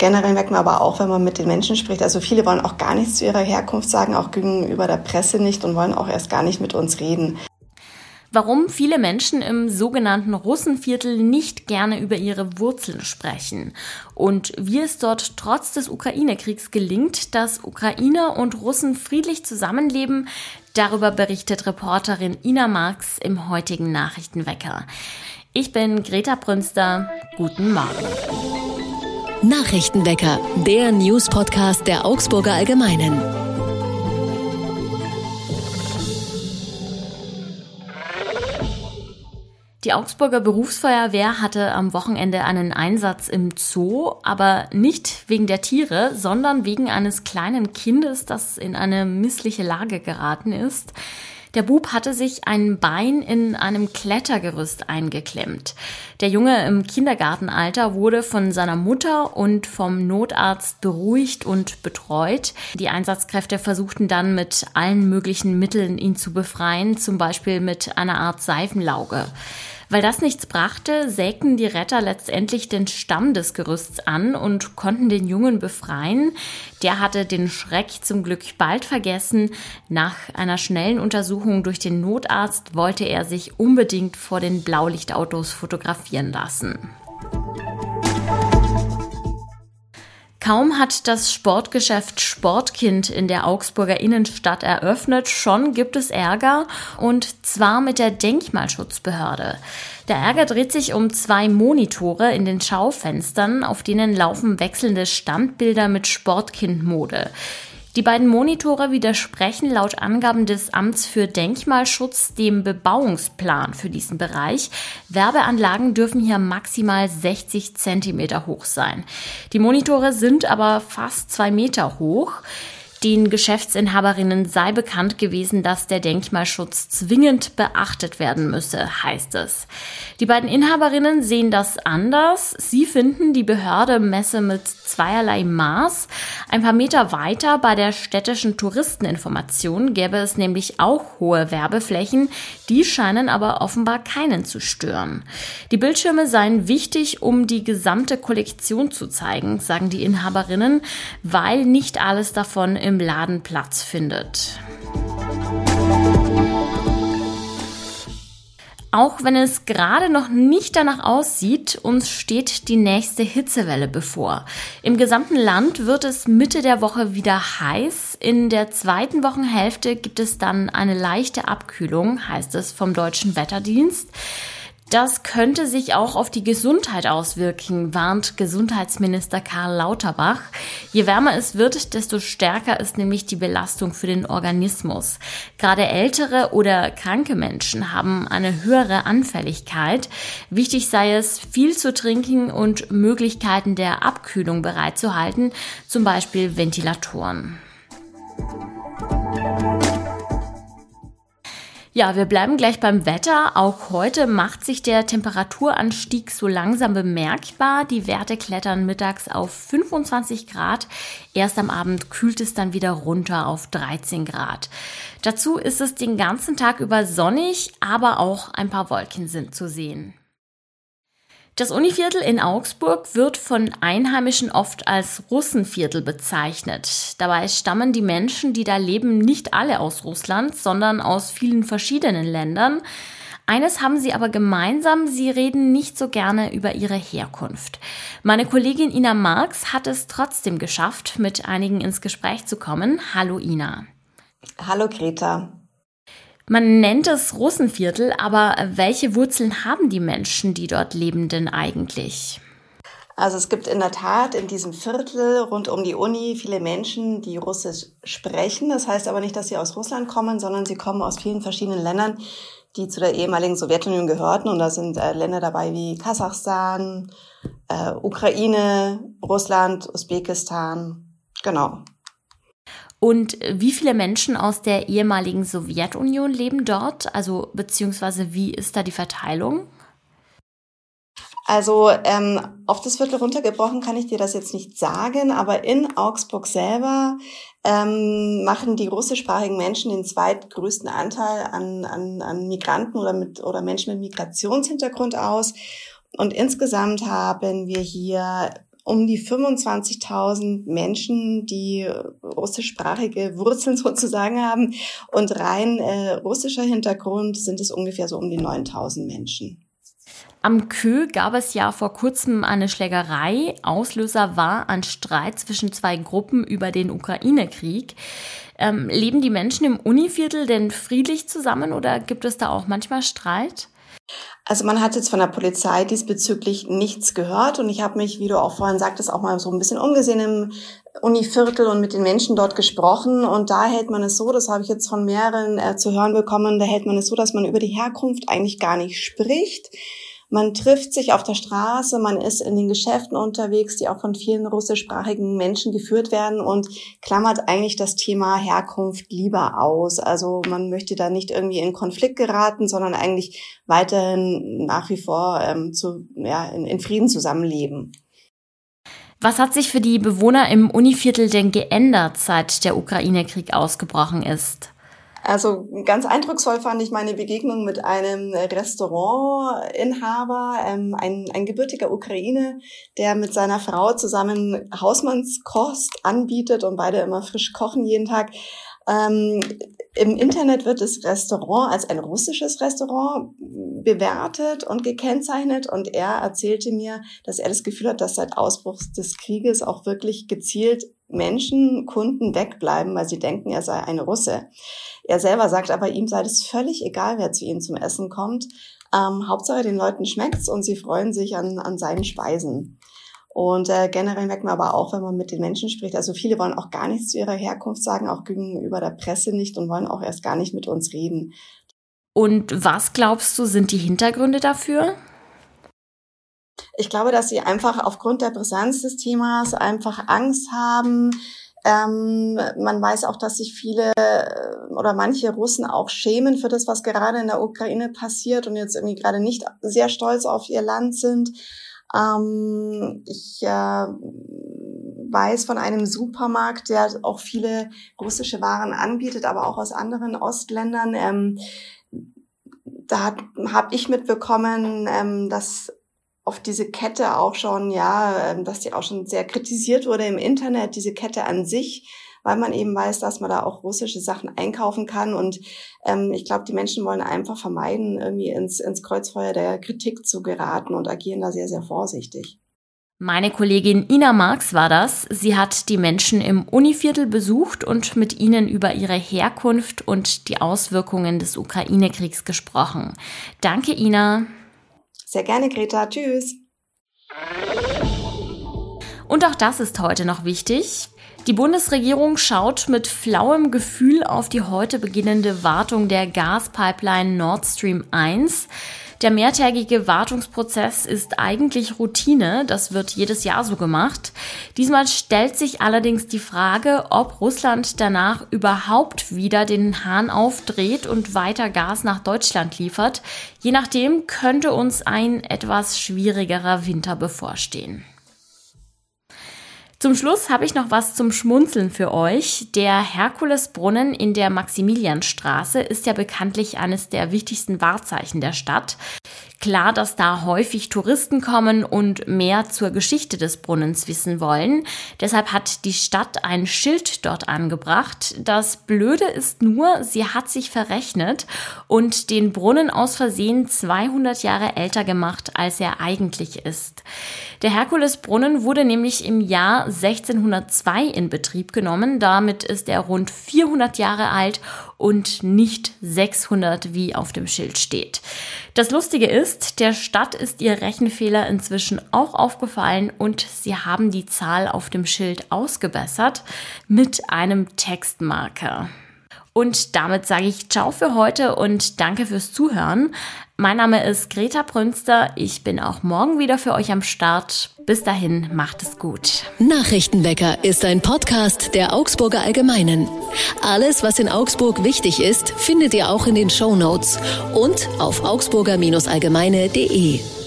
generell merkt man aber auch, wenn man mit den Menschen spricht, also viele wollen auch gar nichts zu ihrer Herkunft sagen, auch gegenüber der Presse nicht und wollen auch erst gar nicht mit uns reden. Warum viele Menschen im sogenannten Russenviertel nicht gerne über ihre Wurzeln sprechen und wie es dort trotz des Ukraine-Kriegs gelingt, dass Ukrainer und Russen friedlich zusammenleben, darüber berichtet Reporterin Ina Marx im heutigen Nachrichtenwecker. Ich bin Greta Brünster. Guten Morgen. Nachrichtenwecker, der News-Podcast der Augsburger Allgemeinen. Die Augsburger Berufsfeuerwehr hatte am Wochenende einen Einsatz im Zoo, aber nicht wegen der Tiere, sondern wegen eines kleinen Kindes, das in eine missliche Lage geraten ist. Der Bub hatte sich ein Bein in einem Klettergerüst eingeklemmt. Der Junge im Kindergartenalter wurde von seiner Mutter und vom Notarzt beruhigt und betreut. Die Einsatzkräfte versuchten dann mit allen möglichen Mitteln ihn zu befreien, zum Beispiel mit einer Art Seifenlauge. Weil das nichts brachte, sägten die Retter letztendlich den Stamm des Gerüsts an und konnten den Jungen befreien. Der hatte den Schreck zum Glück bald vergessen. Nach einer schnellen Untersuchung durch den Notarzt wollte er sich unbedingt vor den Blaulichtautos fotografieren lassen. Kaum hat das Sportgeschäft Sportkind in der Augsburger Innenstadt eröffnet, schon gibt es Ärger und zwar mit der Denkmalschutzbehörde. Der Ärger dreht sich um zwei Monitore in den Schaufenstern, auf denen laufen wechselnde Standbilder mit Sportkindmode. Die beiden Monitore widersprechen laut Angaben des Amts für Denkmalschutz dem Bebauungsplan für diesen Bereich. Werbeanlagen dürfen hier maximal 60 Zentimeter hoch sein. Die Monitore sind aber fast zwei Meter hoch. Den Geschäftsinhaberinnen sei bekannt gewesen, dass der Denkmalschutz zwingend beachtet werden müsse, heißt es. Die beiden Inhaberinnen sehen das anders. Sie finden, die Behörde messe mit zweierlei Maß. Ein paar Meter weiter bei der städtischen Touristeninformation gäbe es nämlich auch hohe Werbeflächen. Die scheinen aber offenbar keinen zu stören. Die Bildschirme seien wichtig, um die gesamte Kollektion zu zeigen, sagen die Inhaberinnen, weil nicht alles davon im Laden Platz findet. Auch wenn es gerade noch nicht danach aussieht, uns steht die nächste Hitzewelle bevor. Im gesamten Land wird es Mitte der Woche wieder heiß. In der zweiten Wochenhälfte gibt es dann eine leichte Abkühlung, heißt es vom deutschen Wetterdienst. Das könnte sich auch auf die Gesundheit auswirken, warnt Gesundheitsminister Karl Lauterbach. Je wärmer es wird, desto stärker ist nämlich die Belastung für den Organismus. Gerade ältere oder kranke Menschen haben eine höhere Anfälligkeit. Wichtig sei es, viel zu trinken und Möglichkeiten der Abkühlung bereitzuhalten, zum Beispiel Ventilatoren. Ja, wir bleiben gleich beim Wetter. Auch heute macht sich der Temperaturanstieg so langsam bemerkbar. Die Werte klettern mittags auf 25 Grad. Erst am Abend kühlt es dann wieder runter auf 13 Grad. Dazu ist es den ganzen Tag über sonnig, aber auch ein paar Wolken sind zu sehen. Das Univiertel in Augsburg wird von Einheimischen oft als Russenviertel bezeichnet. Dabei stammen die Menschen, die da leben, nicht alle aus Russland, sondern aus vielen verschiedenen Ländern. Eines haben sie aber gemeinsam, sie reden nicht so gerne über ihre Herkunft. Meine Kollegin Ina Marx hat es trotzdem geschafft, mit einigen ins Gespräch zu kommen. Hallo Ina. Hallo Greta. Man nennt es Russenviertel, aber welche Wurzeln haben die Menschen, die dort leben, denn eigentlich? Also es gibt in der Tat in diesem Viertel rund um die Uni viele Menschen, die Russisch sprechen. Das heißt aber nicht, dass sie aus Russland kommen, sondern sie kommen aus vielen verschiedenen Ländern, die zu der ehemaligen Sowjetunion gehörten. Und da sind äh, Länder dabei wie Kasachstan, äh, Ukraine, Russland, Usbekistan. Genau. Und wie viele Menschen aus der ehemaligen Sowjetunion leben dort? Also beziehungsweise wie ist da die Verteilung? Also ähm, auf das Viertel runtergebrochen kann ich dir das jetzt nicht sagen, aber in Augsburg selber ähm, machen die russischsprachigen Menschen den zweitgrößten Anteil an, an, an Migranten oder, mit, oder Menschen mit Migrationshintergrund aus. Und insgesamt haben wir hier um die 25.000 Menschen, die russischsprachige Wurzeln sozusagen haben. Und rein äh, russischer Hintergrund sind es ungefähr so um die 9.000 Menschen. Am Kö gab es ja vor kurzem eine Schlägerei. Auslöser war ein Streit zwischen zwei Gruppen über den Ukraine-Krieg. Ähm, leben die Menschen im Univiertel denn friedlich zusammen oder gibt es da auch manchmal Streit? Also man hat jetzt von der Polizei diesbezüglich nichts gehört und ich habe mich, wie du auch vorhin sagtest, auch mal so ein bisschen umgesehen im Univiertel und mit den Menschen dort gesprochen und da hält man es so, das habe ich jetzt von mehreren äh, zu hören bekommen, da hält man es so, dass man über die Herkunft eigentlich gar nicht spricht. Man trifft sich auf der Straße, man ist in den Geschäften unterwegs, die auch von vielen russischsprachigen Menschen geführt werden und klammert eigentlich das Thema Herkunft lieber aus. Also man möchte da nicht irgendwie in Konflikt geraten, sondern eigentlich weiterhin nach wie vor ähm, zu, ja, in, in Frieden zusammenleben. Was hat sich für die Bewohner im Univiertel denn geändert, seit der Ukraine-Krieg ausgebrochen ist? Also ganz eindrucksvoll fand ich meine Begegnung mit einem Restaurantinhaber, ähm, ein, ein gebürtiger Ukraine, der mit seiner Frau zusammen Hausmannskost anbietet und beide immer frisch kochen jeden Tag. Ähm, Im Internet wird das Restaurant als ein russisches Restaurant bewertet und gekennzeichnet und er erzählte mir, dass er das Gefühl hat, dass seit Ausbruch des Krieges auch wirklich gezielt Menschen, Kunden wegbleiben, weil sie denken, er sei ein Russe. Er selber sagt aber, ihm sei es völlig egal, wer zu ihnen zum Essen kommt. Ähm, Hauptsache den Leuten schmeckt's und sie freuen sich an, an seinen Speisen. Und äh, generell merkt man aber auch, wenn man mit den Menschen spricht, also viele wollen auch gar nichts zu ihrer Herkunft sagen, auch gegenüber der Presse nicht und wollen auch erst gar nicht mit uns reden. Und was glaubst du, sind die Hintergründe dafür? Ich glaube, dass sie einfach aufgrund der Brisanz des Themas einfach Angst haben. Ähm, man weiß auch, dass sich viele äh, oder manche Russen auch schämen für das, was gerade in der Ukraine passiert und jetzt irgendwie gerade nicht sehr stolz auf ihr Land sind. Ähm, ich äh, weiß von einem Supermarkt, der auch viele russische Waren anbietet, aber auch aus anderen Ostländern. Ähm, da habe ich mitbekommen, ähm, dass auf diese Kette auch schon, ja, ähm, dass die auch schon sehr kritisiert wurde im Internet, diese Kette an sich, weil man eben weiß, dass man da auch russische Sachen einkaufen kann. Und ähm, ich glaube, die Menschen wollen einfach vermeiden, irgendwie ins, ins Kreuzfeuer der Kritik zu geraten und agieren da sehr, sehr vorsichtig. Meine Kollegin Ina Marx war das. Sie hat die Menschen im Univiertel besucht und mit ihnen über ihre Herkunft und die Auswirkungen des Ukraine-Kriegs gesprochen. Danke, Ina. Sehr gerne, Greta. Tschüss. Und auch das ist heute noch wichtig. Die Bundesregierung schaut mit flauem Gefühl auf die heute beginnende Wartung der Gaspipeline Nord Stream 1. Der mehrtägige Wartungsprozess ist eigentlich Routine, das wird jedes Jahr so gemacht. Diesmal stellt sich allerdings die Frage, ob Russland danach überhaupt wieder den Hahn aufdreht und weiter Gas nach Deutschland liefert. Je nachdem könnte uns ein etwas schwierigerer Winter bevorstehen. Zum Schluss habe ich noch was zum Schmunzeln für euch. Der Herkulesbrunnen in der Maximilianstraße ist ja bekanntlich eines der wichtigsten Wahrzeichen der Stadt. Klar, dass da häufig Touristen kommen und mehr zur Geschichte des Brunnens wissen wollen. Deshalb hat die Stadt ein Schild dort angebracht. Das Blöde ist nur, sie hat sich verrechnet und den Brunnen aus Versehen 200 Jahre älter gemacht, als er eigentlich ist. Der Herkulesbrunnen wurde nämlich im Jahr 1602 in Betrieb genommen. Damit ist er rund 400 Jahre alt und nicht 600, wie auf dem Schild steht. Das Lustige ist, der Stadt ist ihr Rechenfehler inzwischen auch aufgefallen und sie haben die Zahl auf dem Schild ausgebessert mit einem Textmarker. Und damit sage ich Ciao für heute und danke fürs Zuhören. Mein Name ist Greta Brünster. Ich bin auch morgen wieder für euch am Start. Bis dahin, macht es gut. Nachrichtenwecker ist ein Podcast der Augsburger Allgemeinen. Alles, was in Augsburg wichtig ist, findet ihr auch in den Show Notes und auf augsburger-allgemeine.de.